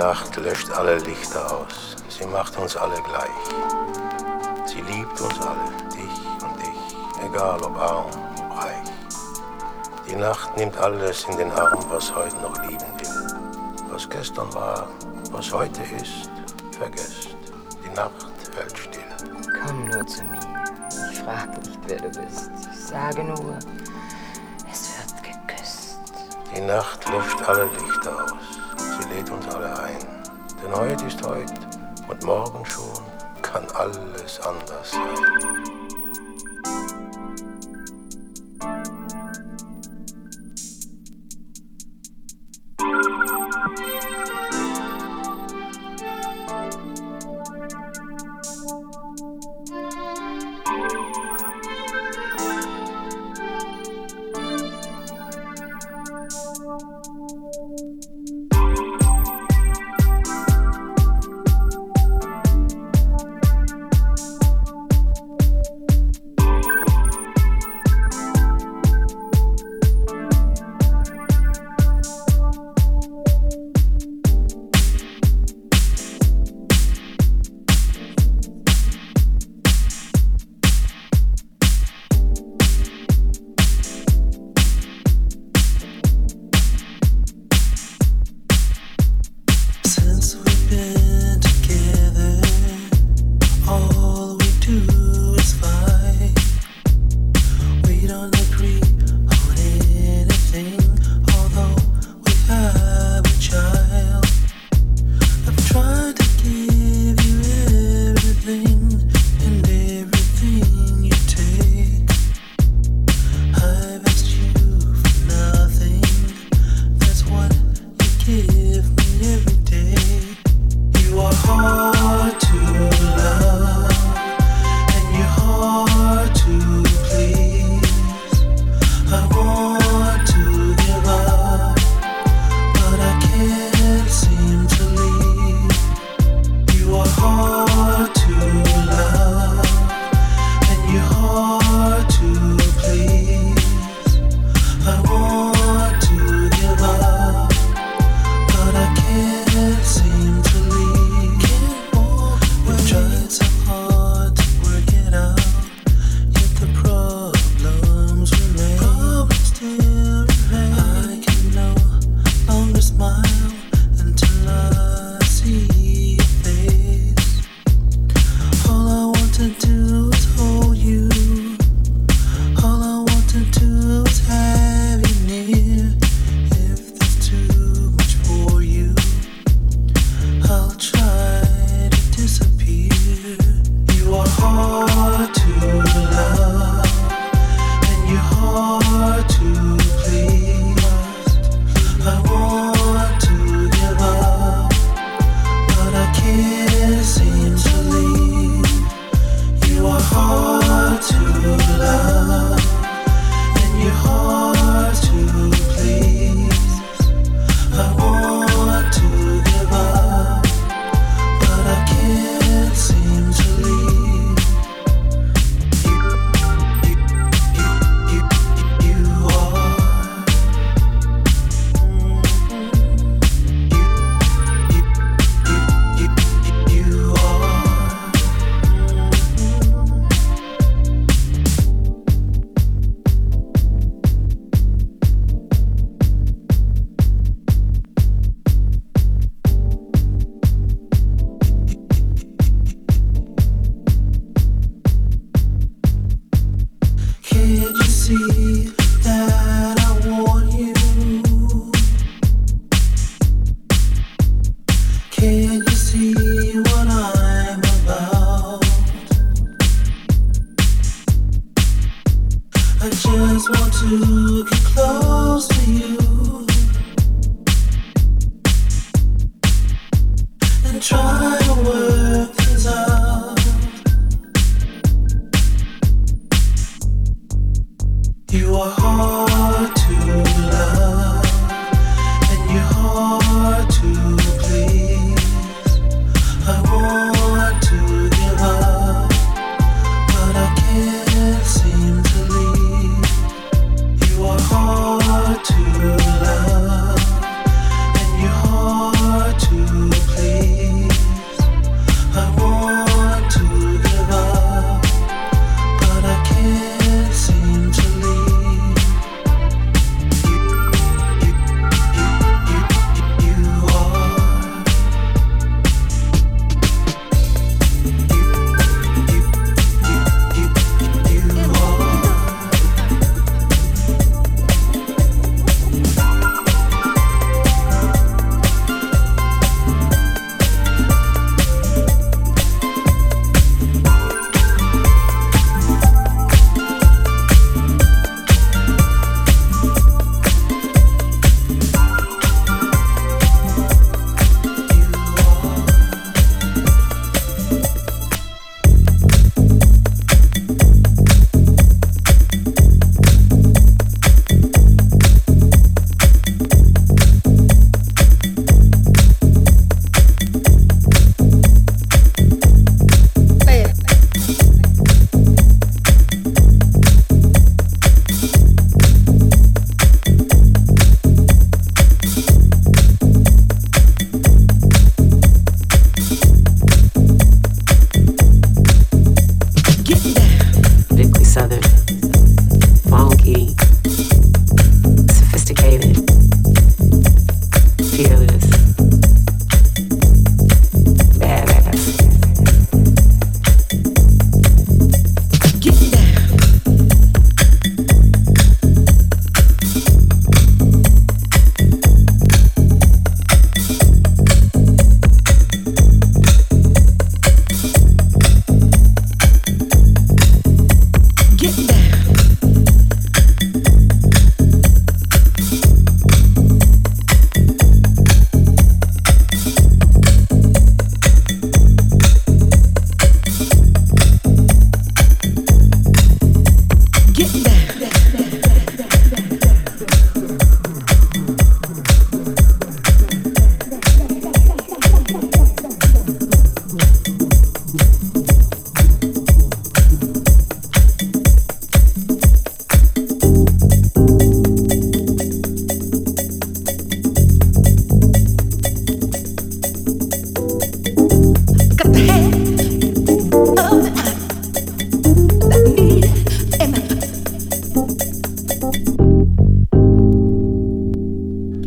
Nacht löscht alle Lichter aus. Sie macht uns alle gleich. Sie liebt uns alle, dich und dich, egal ob arm, ob reich. Die Nacht nimmt alles in den Arm, was heute noch lieben will. Was gestern war, was heute ist, vergesst. Die Nacht hält still. Komm nur zu mir. Ich frag nicht, wer du bist. Ich sage nur, es wird geküsst. Die Nacht löscht alle Lichter aus. Lädt uns alle ein. Denn heute ist heute und morgen schon kann alles anders sein.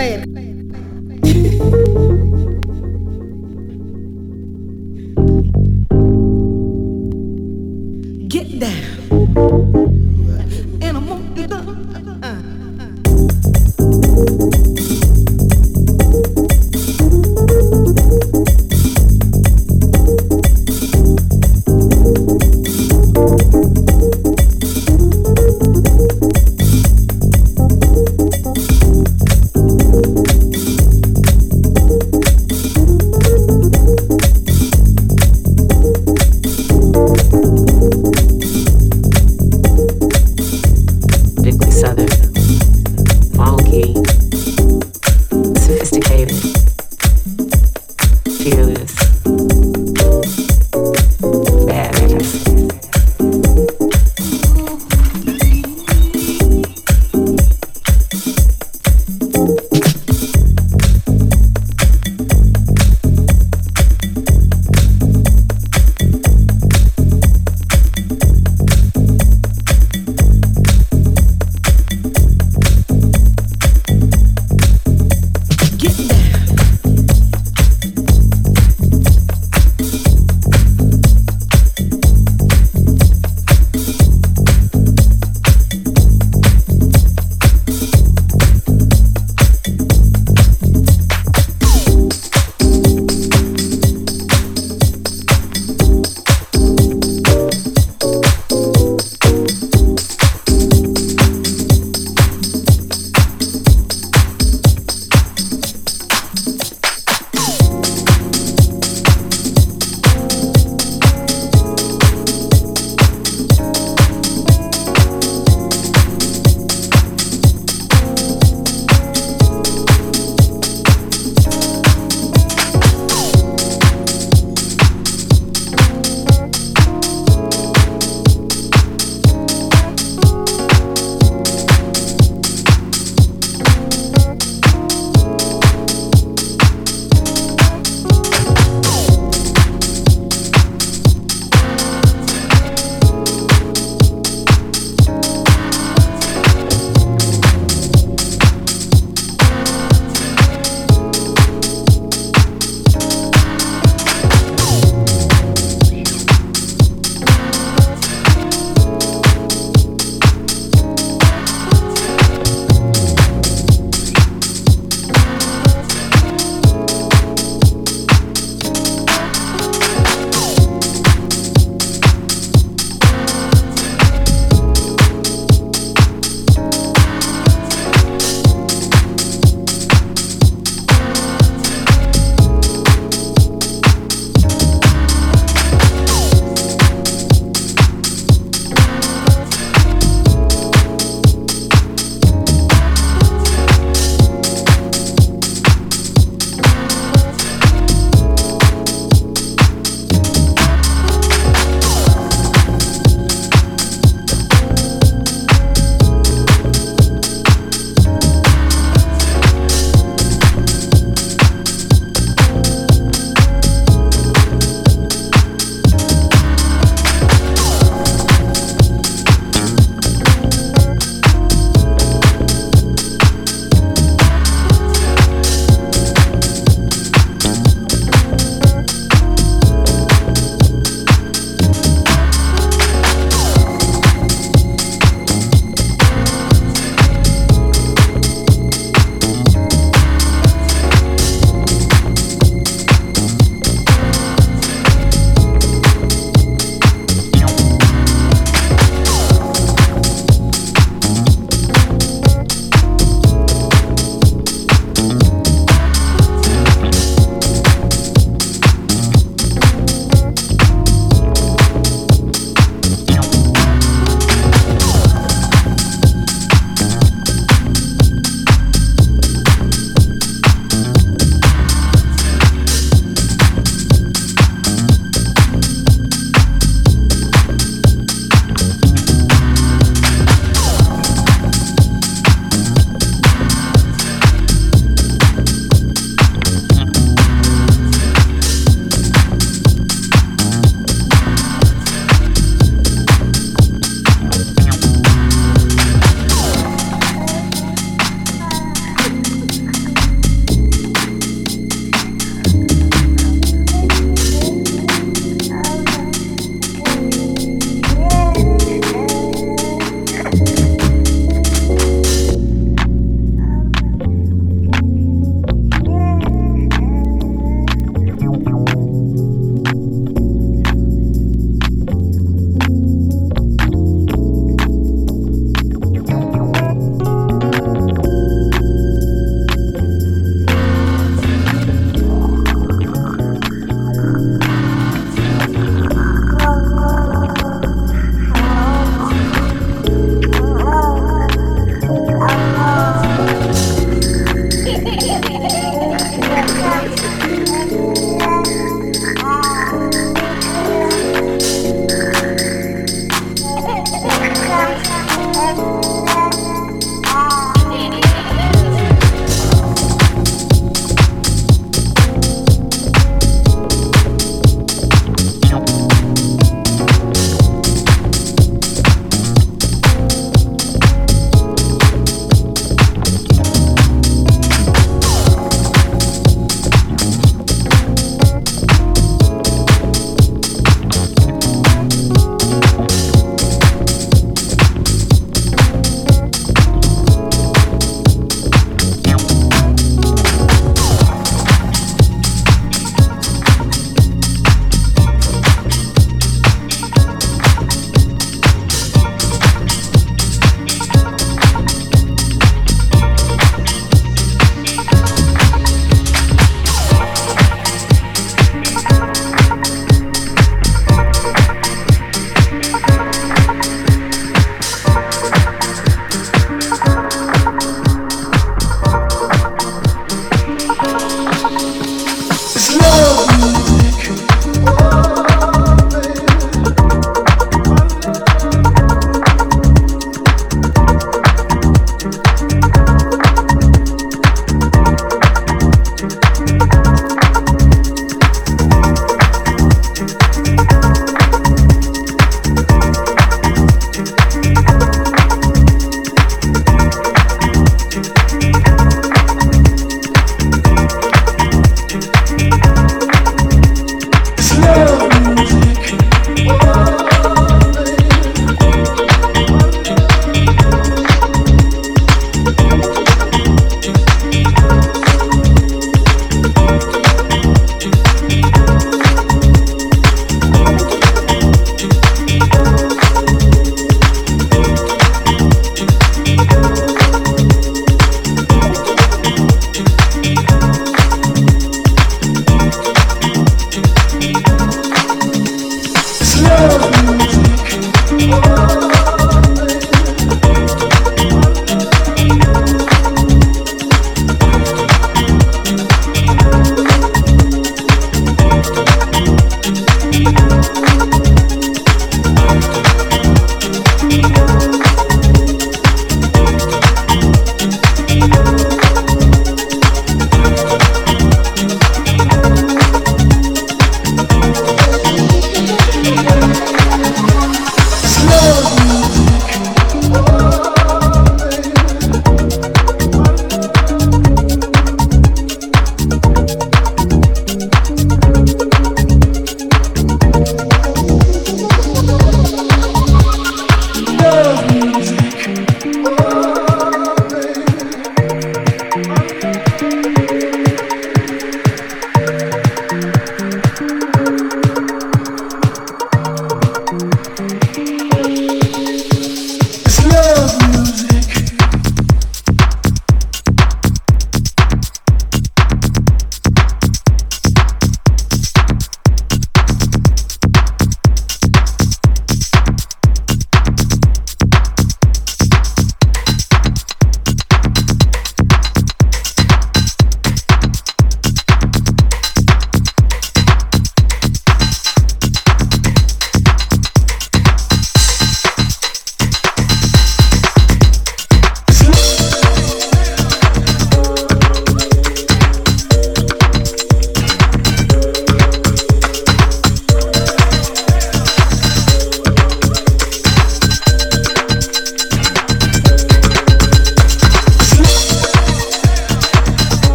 baby.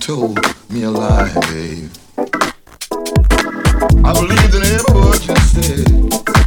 told me a lie, babe. I believed in every word you said.